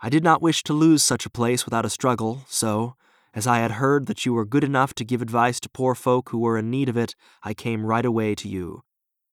I did not wish to lose such a place without a struggle, so, as I had heard that you were good enough to give advice to poor folk who were in need of it, I came right away to you.